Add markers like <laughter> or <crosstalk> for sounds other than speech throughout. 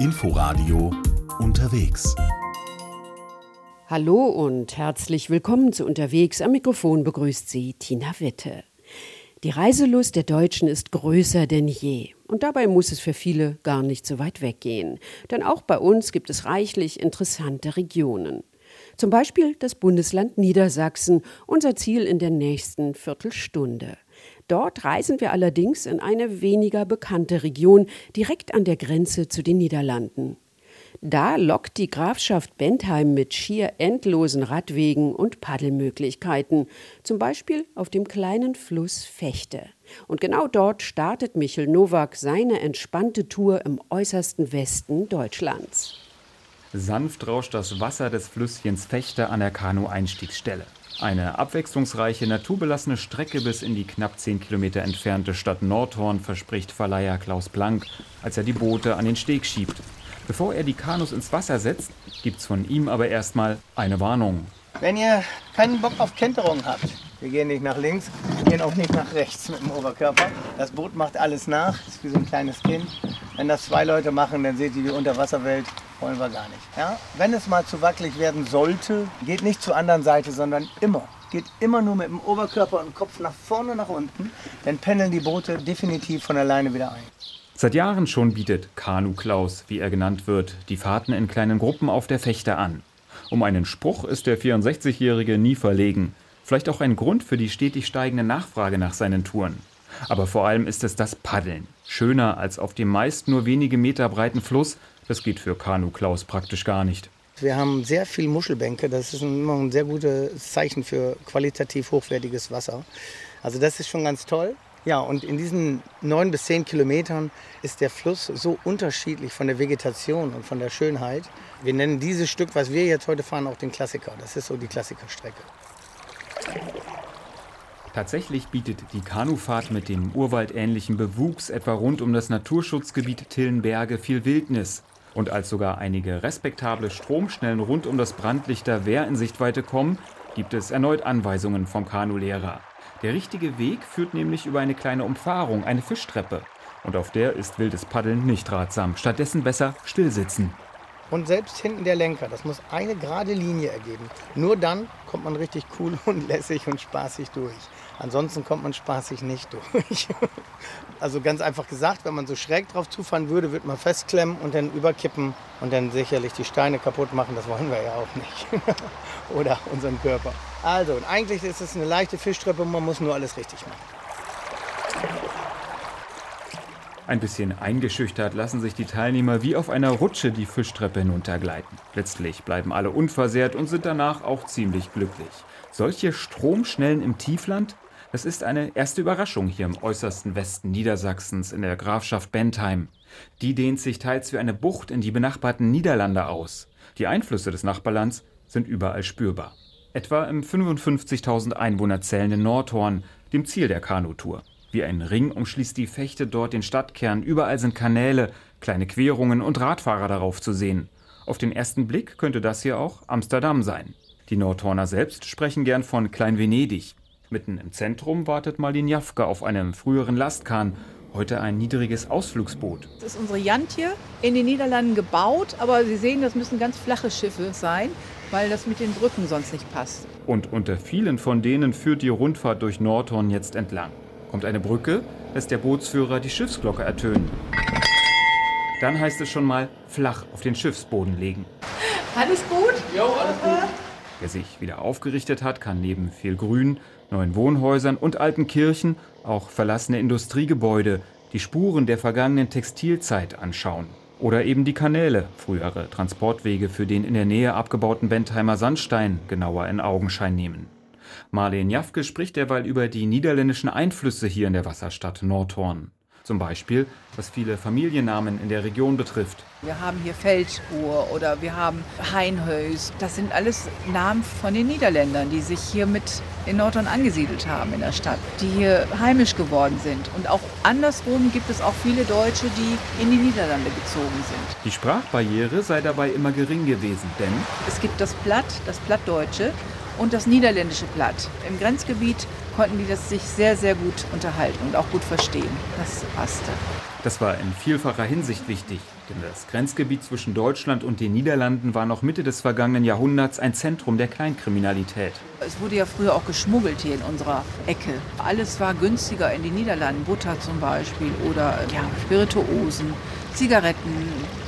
Inforadio unterwegs. Hallo und herzlich willkommen zu Unterwegs. Am Mikrofon begrüßt Sie Tina Witte. Die Reiselust der Deutschen ist größer denn je. Und dabei muss es für viele gar nicht so weit weggehen. Denn auch bei uns gibt es reichlich interessante Regionen. Zum Beispiel das Bundesland Niedersachsen, unser Ziel in der nächsten Viertelstunde. Dort reisen wir allerdings in eine weniger bekannte Region direkt an der Grenze zu den Niederlanden. Da lockt die Grafschaft Bentheim mit schier endlosen Radwegen und Paddelmöglichkeiten, zum Beispiel auf dem kleinen Fluss Fechte. Und genau dort startet Michel Nowak seine entspannte Tour im äußersten Westen Deutschlands. Sanft rauscht das Wasser des Flüsschens Fechte an der Kanu-Einstiegsstelle. Eine abwechslungsreiche, naturbelassene Strecke bis in die knapp 10 Kilometer entfernte Stadt Nordhorn verspricht Verleiher Klaus Blank, als er die Boote an den Steg schiebt. Bevor er die Kanus ins Wasser setzt, gibt's von ihm aber erstmal eine Warnung. Wenn ihr keinen Bock auf Kenterung habt, wir gehen nicht nach links, wir gehen auch nicht nach rechts mit dem Oberkörper. Das Boot macht alles nach, ist wie so ein kleines Kind. Wenn das zwei Leute machen, dann seht ihr die Unterwasserwelt, wollen wir gar nicht. Ja? Wenn es mal zu wackelig werden sollte, geht nicht zur anderen Seite, sondern immer. Geht immer nur mit dem Oberkörper und Kopf nach vorne, nach unten. Dann pendeln die Boote definitiv von alleine wieder ein. Seit Jahren schon bietet Kanu Klaus, wie er genannt wird, die Fahrten in kleinen Gruppen auf der Fechte an. Um einen Spruch ist der 64-Jährige nie verlegen. Vielleicht auch ein Grund für die stetig steigende Nachfrage nach seinen Touren. Aber vor allem ist es das Paddeln. Schöner als auf dem meist nur wenige Meter breiten Fluss. Das geht für Kanu Klaus praktisch gar nicht. Wir haben sehr viele Muschelbänke. Das ist immer ein sehr gutes Zeichen für qualitativ hochwertiges Wasser. Also das ist schon ganz toll. Ja, und in diesen neun bis zehn Kilometern ist der Fluss so unterschiedlich von der Vegetation und von der Schönheit. Wir nennen dieses Stück, was wir jetzt heute fahren, auch den Klassiker. Das ist so die Klassikerstrecke. Tatsächlich bietet die Kanufahrt mit dem urwaldähnlichen Bewuchs etwa rund um das Naturschutzgebiet Tillenberge viel Wildnis. Und als sogar einige respektable Stromschnellen rund um das Brandlichter Wehr in Sichtweite kommen, gibt es erneut Anweisungen vom Kanulehrer. Der richtige Weg führt nämlich über eine kleine Umfahrung, eine Fischtreppe. Und auf der ist wildes Paddeln nicht ratsam. Stattdessen besser stillsitzen. Und selbst hinten der Lenker, das muss eine gerade Linie ergeben. Nur dann kommt man richtig cool <laughs> und lässig und spaßig durch. Ansonsten kommt man spaßig nicht durch. <laughs> Also ganz einfach gesagt, wenn man so schräg drauf zufahren würde, würde man festklemmen und dann überkippen und dann sicherlich die Steine kaputt machen. Das wollen wir ja auch nicht. <laughs> Oder unseren Körper. Also, und eigentlich ist es eine leichte Fischtreppe, man muss nur alles richtig machen. Ein bisschen eingeschüchtert lassen sich die Teilnehmer wie auf einer Rutsche die Fischtreppe hinuntergleiten. Letztlich bleiben alle unversehrt und sind danach auch ziemlich glücklich. Solche Stromschnellen im Tiefland, das ist eine erste Überraschung hier im äußersten Westen Niedersachsens in der Grafschaft Bentheim. Die dehnt sich teils wie eine Bucht in die benachbarten Niederlande aus. Die Einflüsse des Nachbarlands sind überall spürbar. Etwa im 55.000 Einwohner zählenden Nordhorn, dem Ziel der Kanutour. Wie ein Ring umschließt die Fechte dort den Stadtkern. Überall sind Kanäle, kleine Querungen und Radfahrer darauf zu sehen. Auf den ersten Blick könnte das hier auch Amsterdam sein. Die Nordhorner selbst sprechen gern von Klein-Venedig. Mitten im Zentrum wartet Marlin Jafke auf einem früheren Lastkahn, heute ein niedriges Ausflugsboot. Das ist unsere Jantje in den Niederlanden gebaut, aber Sie sehen, das müssen ganz flache Schiffe sein, weil das mit den Brücken sonst nicht passt. Und unter vielen von denen führt die Rundfahrt durch Nordhorn jetzt entlang. Kommt eine Brücke, lässt der Bootsführer die Schiffsglocke ertönen. Dann heißt es schon mal flach auf den Schiffsboden legen. Alles gut? Jo, alles gut. Wer sich wieder aufgerichtet hat, kann neben viel Grün, neuen Wohnhäusern und alten Kirchen auch verlassene Industriegebäude, die Spuren der vergangenen Textilzeit anschauen. Oder eben die Kanäle, frühere Transportwege für den in der Nähe abgebauten Bentheimer Sandstein, genauer in Augenschein nehmen. Marleen Jafke spricht derweil über die niederländischen Einflüsse hier in der Wasserstadt Nordhorn. Zum Beispiel, was viele Familiennamen in der Region betrifft. Wir haben hier Feldspur oder wir haben Heinhös. Das sind alles Namen von den Niederländern, die sich hier mit in Nordhorn angesiedelt haben in der Stadt, die hier heimisch geworden sind. Und auch andersrum gibt es auch viele Deutsche, die in die Niederlande gezogen sind. Die Sprachbarriere sei dabei immer gering gewesen, denn Es gibt das Platt, das Plattdeutsche und das niederländische Platt. Im Grenzgebiet konnten die das sich sehr, sehr gut unterhalten und auch gut verstehen. Das passte. Das war in vielfacher Hinsicht wichtig, denn das Grenzgebiet zwischen Deutschland und den Niederlanden war noch Mitte des vergangenen Jahrhunderts ein Zentrum der Kleinkriminalität. Es wurde ja früher auch geschmuggelt hier in unserer Ecke. Alles war günstiger in den Niederlanden, Butter zum Beispiel oder ja, Spirituosen, Zigaretten,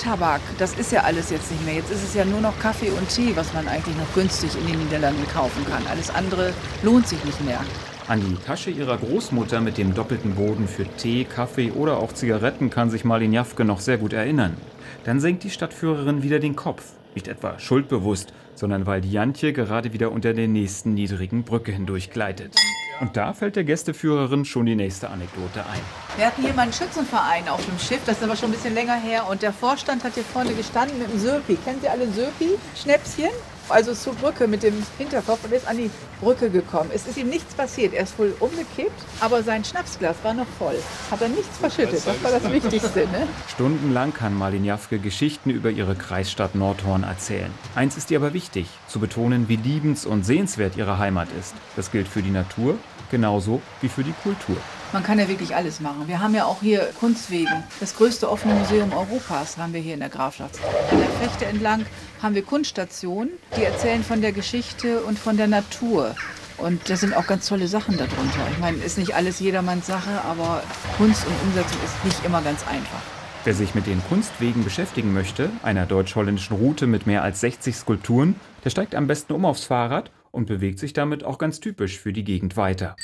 Tabak. Das ist ja alles jetzt nicht mehr. Jetzt ist es ja nur noch Kaffee und Tee, was man eigentlich noch günstig in den Niederlanden kaufen kann. Alles andere lohnt sich nicht mehr. An die Tasche ihrer Großmutter mit dem doppelten Boden für Tee, Kaffee oder auch Zigaretten kann sich Marlin Jafke noch sehr gut erinnern. Dann senkt die Stadtführerin wieder den Kopf. Nicht etwa schuldbewusst, sondern weil die Jantje gerade wieder unter der nächsten niedrigen Brücke hindurch gleitet. Und da fällt der Gästeführerin schon die nächste Anekdote ein. Wir hatten hier mal einen Schützenverein auf dem Schiff, das ist aber schon ein bisschen länger her. Und der Vorstand hat hier vorne gestanden mit dem Söpi. Kennt ihr alle Söpi? Schnäpschen? Also zur Brücke mit dem Hinterkopf und ist an die Brücke gekommen. Es ist ihm nichts passiert. Er ist wohl umgekippt, aber sein Schnapsglas war noch voll. Hat er nichts verschüttet. Das war das Wichtigste. Ne? Stundenlang kann Marlin Jafke Geschichten über ihre Kreisstadt Nordhorn erzählen. Eins ist ihr aber wichtig, zu betonen, wie liebens- und sehenswert ihre Heimat ist. Das gilt für die Natur genauso wie für die Kultur. Man kann ja wirklich alles machen. Wir haben ja auch hier Kunstwegen. Das größte offene Museum Europas haben wir hier in der Grafschaft. An der Fechte entlang haben wir Kunststationen, die erzählen von der Geschichte und von der Natur. Und da sind auch ganz tolle Sachen darunter. Ich meine, ist nicht alles jedermanns Sache, aber Kunst und Umsetzung ist nicht immer ganz einfach. Wer sich mit den Kunstwegen beschäftigen möchte, einer deutsch-holländischen Route mit mehr als 60 Skulpturen, der steigt am besten um aufs Fahrrad und bewegt sich damit auch ganz typisch für die Gegend weiter.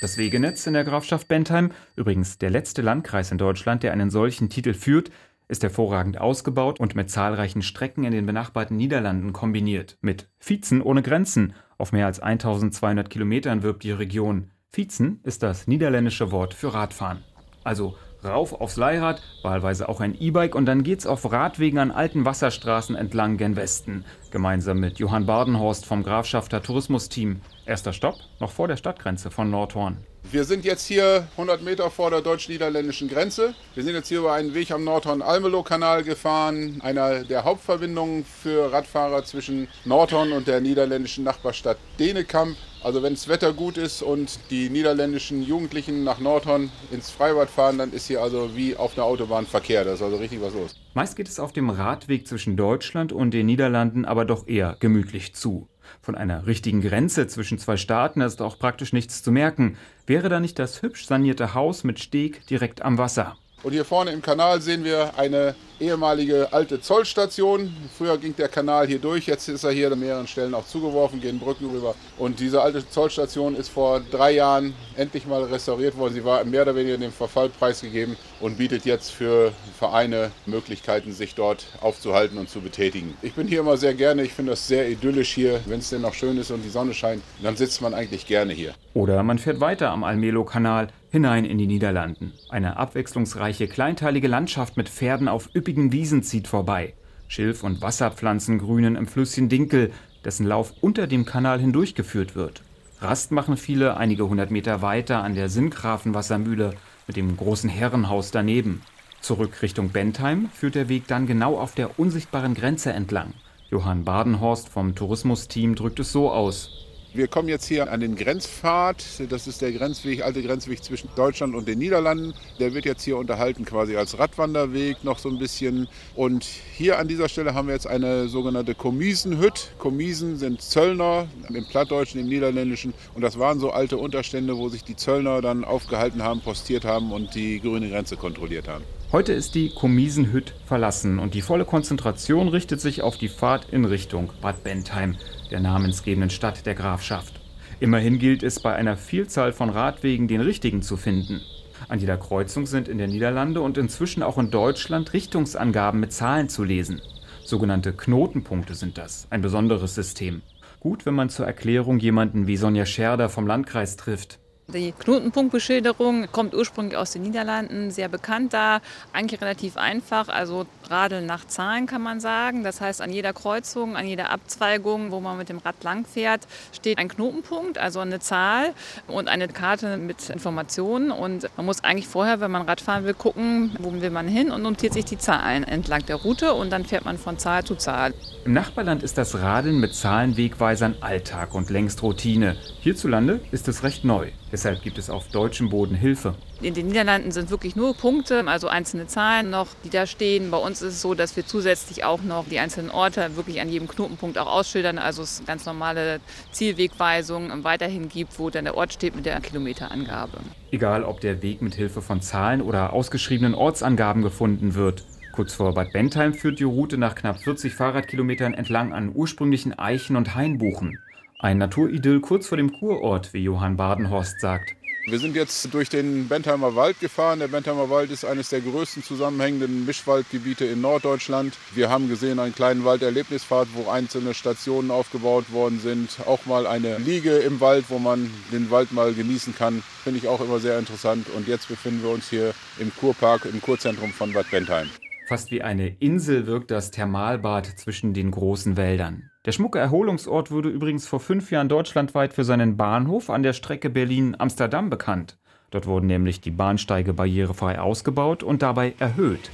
Das Wegenetz in der Grafschaft Bentheim, übrigens der letzte Landkreis in Deutschland, der einen solchen Titel führt, ist hervorragend ausgebaut und mit zahlreichen Strecken in den benachbarten Niederlanden kombiniert. Mit Vizen ohne Grenzen. Auf mehr als 1200 Kilometern wirbt die Region. Vizen ist das niederländische Wort für Radfahren. Also rauf aufs Leihrad, wahlweise auch ein E-Bike und dann geht's auf Radwegen an alten Wasserstraßen entlang gen Westen. Gemeinsam mit Johann Badenhorst vom Grafschafter Tourismusteam. Erster Stopp, noch vor der Stadtgrenze von Nordhorn. Wir sind jetzt hier 100 Meter vor der deutsch-niederländischen Grenze. Wir sind jetzt hier über einen Weg am Nordhorn-Almelo-Kanal gefahren, einer der Hauptverbindungen für Radfahrer zwischen Nordhorn und der niederländischen Nachbarstadt Denekamp. Also wenn das Wetter gut ist und die niederländischen Jugendlichen nach Nordhorn ins Freibad fahren, dann ist hier also wie auf einer Autobahn Verkehr. Da ist also richtig was los. Meist geht es auf dem Radweg zwischen Deutschland und den Niederlanden aber doch eher gemütlich zu. Von einer richtigen Grenze zwischen zwei Staaten ist auch praktisch nichts zu merken. Wäre da nicht das hübsch sanierte Haus mit Steg direkt am Wasser? Und hier vorne im Kanal sehen wir eine ehemalige alte Zollstation. Früher ging der Kanal hier durch, jetzt ist er hier an mehreren Stellen auch zugeworfen, gehen Brücken rüber. Und diese alte Zollstation ist vor drei Jahren endlich mal restauriert worden. Sie war mehr oder weniger dem Verfall preisgegeben und bietet jetzt für Vereine Möglichkeiten, sich dort aufzuhalten und zu betätigen. Ich bin hier immer sehr gerne, ich finde das sehr idyllisch hier. Wenn es denn noch schön ist und die Sonne scheint, dann sitzt man eigentlich gerne hier. Oder man fährt weiter am Almelo-Kanal hinein in die Niederlanden. Eine abwechslungsreiche, kleinteilige Landschaft mit Pferden auf üppigen Wiesen zieht vorbei. Schilf- und Wasserpflanzen grünen im Flüsschen Dinkel, dessen Lauf unter dem Kanal hindurchgeführt wird. Rast machen viele einige hundert Meter weiter an der Sinngrafenwassermühle mit dem großen Herrenhaus daneben. Zurück Richtung Bentheim führt der Weg dann genau auf der unsichtbaren Grenze entlang. Johann Badenhorst vom Tourismusteam drückt es so aus. Wir kommen jetzt hier an den Grenzpfad. Das ist der Grenzweg, alte Grenzweg zwischen Deutschland und den Niederlanden. Der wird jetzt hier unterhalten quasi als Radwanderweg noch so ein bisschen. Und hier an dieser Stelle haben wir jetzt eine sogenannte Komiesenhütte. Komisen sind Zöllner im Plattdeutschen, im Niederländischen. Und das waren so alte Unterstände, wo sich die Zöllner dann aufgehalten haben, postiert haben und die grüne Grenze kontrolliert haben. Heute ist die Komiesenhütte verlassen und die volle Konzentration richtet sich auf die Fahrt in Richtung Bad Bentheim, der namensgebenden Stadt der Grafschaft. Immerhin gilt es bei einer Vielzahl von Radwegen den richtigen zu finden. An jeder Kreuzung sind in der Niederlande und inzwischen auch in Deutschland Richtungsangaben mit Zahlen zu lesen. Sogenannte Knotenpunkte sind das, ein besonderes System. Gut, wenn man zur Erklärung jemanden wie Sonja Scherder vom Landkreis trifft. Die Knotenpunktbeschilderung kommt ursprünglich aus den Niederlanden, sehr bekannt da, eigentlich relativ einfach, also Radeln nach Zahlen kann man sagen. Das heißt, an jeder Kreuzung, an jeder Abzweigung, wo man mit dem Rad langfährt, steht ein Knotenpunkt, also eine Zahl und eine Karte mit Informationen. Und man muss eigentlich vorher, wenn man Rad fahren will, gucken, wo will man hin und notiert sich die Zahlen entlang der Route und dann fährt man von Zahl zu Zahl. Im Nachbarland ist das Radeln mit Zahlenwegweisern Alltag und längst Routine. Hierzulande ist es recht neu. Deshalb gibt es auf deutschem Boden Hilfe. In den Niederlanden sind wirklich nur Punkte, also einzelne Zahlen noch, die da stehen. Bei uns ist es so, dass wir zusätzlich auch noch die einzelnen Orte wirklich an jedem Knotenpunkt auch ausschildern. Also es ganz normale Zielwegweisungen weiterhin gibt, wo dann der Ort steht mit der Kilometerangabe. Egal, ob der Weg mit Hilfe von Zahlen oder ausgeschriebenen Ortsangaben gefunden wird. Kurz vor Bad Bentheim führt die Route nach knapp 40 Fahrradkilometern entlang an ursprünglichen Eichen und Hainbuchen. Ein Naturidyll kurz vor dem Kurort, wie Johann Badenhorst sagt. Wir sind jetzt durch den Bentheimer Wald gefahren. Der Bentheimer Wald ist eines der größten zusammenhängenden Mischwaldgebiete in Norddeutschland. Wir haben gesehen einen kleinen Walderlebnisfahrt, wo einzelne Stationen aufgebaut worden sind. Auch mal eine Liege im Wald, wo man den Wald mal genießen kann. Finde ich auch immer sehr interessant. Und jetzt befinden wir uns hier im Kurpark, im Kurzentrum von Bad Bentheim. Fast wie eine Insel wirkt das Thermalbad zwischen den großen Wäldern. Der schmucke Erholungsort wurde übrigens vor fünf Jahren deutschlandweit für seinen Bahnhof an der Strecke Berlin-Amsterdam bekannt. Dort wurden nämlich die Bahnsteige barrierefrei ausgebaut und dabei erhöht.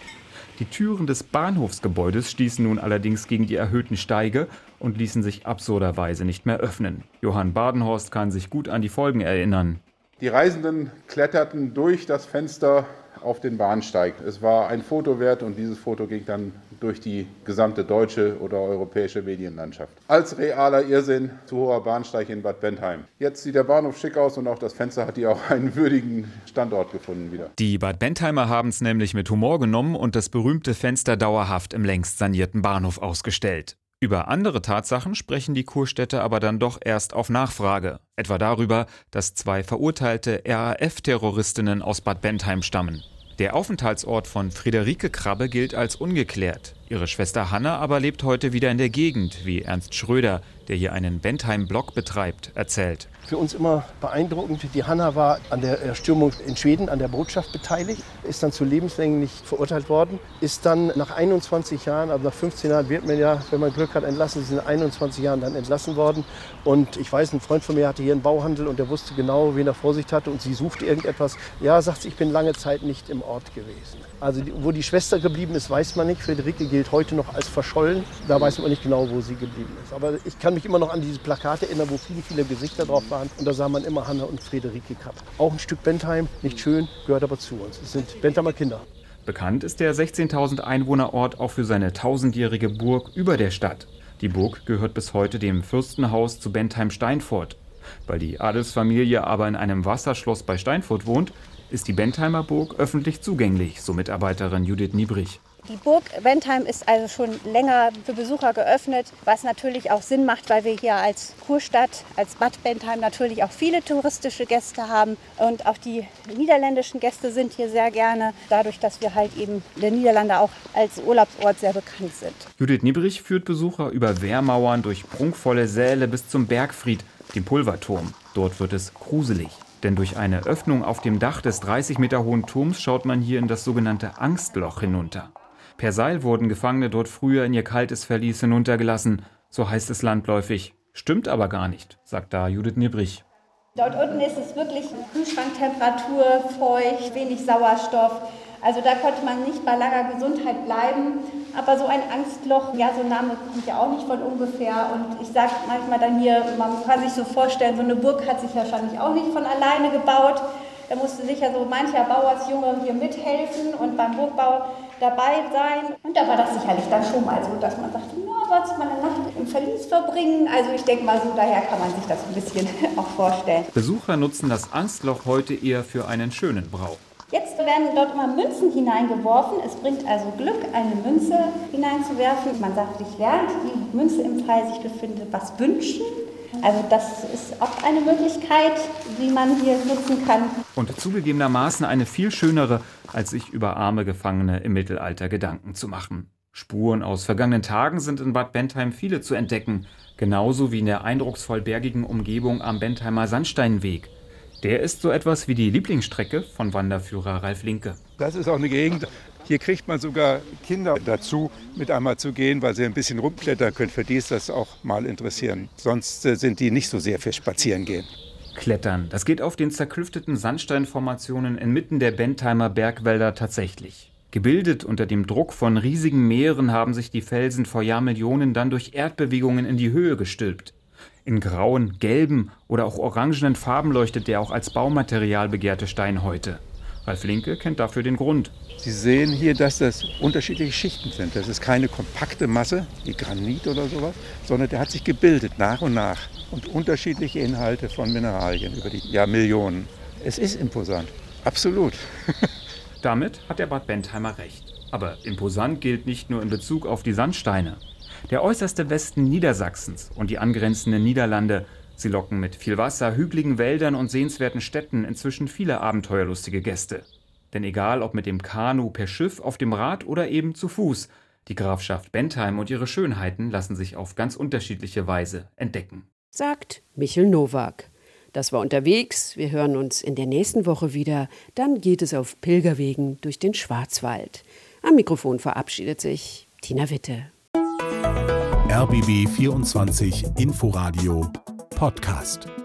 Die Türen des Bahnhofsgebäudes stießen nun allerdings gegen die erhöhten Steige und ließen sich absurderweise nicht mehr öffnen. Johann Badenhorst kann sich gut an die Folgen erinnern. Die Reisenden kletterten durch das Fenster auf den Bahnsteig. Es war ein Foto wert und dieses Foto ging dann durch die gesamte deutsche oder europäische Medienlandschaft. Als realer Irrsinn zu hoher Bahnsteig in Bad Bentheim. Jetzt sieht der Bahnhof schick aus und auch das Fenster hat hier auch einen würdigen Standort gefunden wieder. Die Bad Bentheimer haben es nämlich mit Humor genommen und das berühmte Fenster dauerhaft im längst sanierten Bahnhof ausgestellt. Über andere Tatsachen sprechen die Kurstädte aber dann doch erst auf Nachfrage, etwa darüber, dass zwei verurteilte RAF-Terroristinnen aus Bad Bentheim stammen. Der Aufenthaltsort von Friederike Krabbe gilt als ungeklärt. Ihre Schwester Hanna aber lebt heute wieder in der Gegend, wie Ernst Schröder, der hier einen Bentheim-Blog betreibt, erzählt. Für uns immer beeindruckend. Die Hanna war an der Erstürmung in Schweden an der Botschaft beteiligt, ist dann zu lebenslänglich verurteilt worden, ist dann nach 21 Jahren, also nach 15 Jahren wird man ja, wenn man Glück hat, entlassen, sind 21 Jahren dann entlassen worden. Und ich weiß, ein Freund von mir hatte hier einen Bauhandel und der wusste genau, wen er vor sich hatte und sie suchte irgendetwas. Ja, sagt sie, ich bin lange Zeit nicht im Ort gewesen. Also wo die Schwester geblieben ist, weiß man nicht. Friederike gilt heute noch als verschollen. Da weiß man nicht genau, wo sie geblieben ist. Aber ich kann mich immer noch an diese Plakate erinnern, wo viele, viele Gesichter drauf waren. Und da sah man immer Hanna und Friederike Kapp. Auch ein Stück Bentheim, nicht schön, gehört aber zu uns. Es sind Bentheimer Kinder. Bekannt ist der 16.000 Einwohnerort auch für seine tausendjährige Burg über der Stadt. Die Burg gehört bis heute dem Fürstenhaus zu Bentheim-Steinfurt. Weil die Adelsfamilie aber in einem Wasserschloss bei Steinfurt wohnt, ist die Bentheimer Burg öffentlich zugänglich, so Mitarbeiterin Judith Niebrich. Die Burg Bentheim ist also schon länger für Besucher geöffnet, was natürlich auch Sinn macht, weil wir hier als Kurstadt, als Bad Bentheim natürlich auch viele touristische Gäste haben. Und auch die niederländischen Gäste sind hier sehr gerne, dadurch, dass wir halt eben der Niederlande auch als Urlaubsort sehr bekannt sind. Judith Niebrich führt Besucher über Wehrmauern durch prunkvolle Säle bis zum Bergfried, dem Pulverturm. Dort wird es gruselig. Denn durch eine Öffnung auf dem Dach des 30 Meter hohen Turms schaut man hier in das sogenannte Angstloch hinunter. Per Seil wurden Gefangene dort früher in ihr kaltes Verlies hinuntergelassen, so heißt es landläufig. Stimmt aber gar nicht, sagt da Judith Niebrich. Dort unten ist es wirklich Kühlschranktemperatur, feucht, wenig Sauerstoff. Also da konnte man nicht bei langer Gesundheit bleiben. Aber so ein Angstloch, ja, so ein Name kommt ja auch nicht von ungefähr. Und ich sage manchmal dann hier, man kann sich so vorstellen, so eine Burg hat sich wahrscheinlich auch nicht von alleine gebaut. Da musste sicher so mancher Bauersjunge hier mithelfen und beim Burgbau dabei sein. Und da war das sicherlich dann schon mal so, dass man sagte, na, du mal eine Nacht im Verlies verbringen? Also ich denke mal so, daher kann man sich das ein bisschen <laughs> auch vorstellen. Besucher nutzen das Angstloch heute eher für einen schönen Brauch. Jetzt werden dort immer Münzen hineingeworfen. Es bringt also Glück, eine Münze hineinzuwerfen. Man sagt, sich während die Münze im Fall sich befindet, was wünschen. Also das ist auch eine Möglichkeit, die man hier nutzen kann. Und zugegebenermaßen eine viel schönere, als sich über arme Gefangene im Mittelalter Gedanken zu machen. Spuren aus vergangenen Tagen sind in Bad Bentheim viele zu entdecken, genauso wie in der eindrucksvoll bergigen Umgebung am Bentheimer Sandsteinweg. Der ist so etwas wie die Lieblingsstrecke von Wanderführer Ralf Linke. Das ist auch eine Gegend, hier kriegt man sogar Kinder dazu, mit einmal zu gehen, weil sie ein bisschen rumklettern können. Für die ist das auch mal interessieren. Sonst äh, sind die nicht so sehr für Spazierengehen. Klettern, das geht auf den zerklüfteten Sandsteinformationen inmitten der Bentheimer Bergwälder tatsächlich. Gebildet unter dem Druck von riesigen Meeren haben sich die Felsen vor Jahrmillionen dann durch Erdbewegungen in die Höhe gestülpt. In grauen, gelben oder auch orangenen Farben leuchtet der auch als Baumaterial begehrte Stein heute. Ralf Linke kennt dafür den Grund. Sie sehen hier, dass das unterschiedliche Schichten sind. Das ist keine kompakte Masse wie Granit oder sowas, sondern der hat sich gebildet nach und nach und unterschiedliche Inhalte von Mineralien über die Jahrmillionen. Es ist imposant, absolut. <laughs> Damit hat der Bad Bentheimer recht. Aber imposant gilt nicht nur in Bezug auf die Sandsteine. Der äußerste Westen Niedersachsens und die angrenzenden Niederlande, sie locken mit viel Wasser, hügeligen Wäldern und sehenswerten Städten inzwischen viele abenteuerlustige Gäste. Denn egal ob mit dem Kanu, per Schiff, auf dem Rad oder eben zu Fuß, die Grafschaft Bentheim und ihre Schönheiten lassen sich auf ganz unterschiedliche Weise entdecken. Sagt Michel Nowak. Das war unterwegs. Wir hören uns in der nächsten Woche wieder. Dann geht es auf Pilgerwegen durch den Schwarzwald. Am Mikrofon verabschiedet sich Tina Witte. RBB 24 Inforadio Podcast.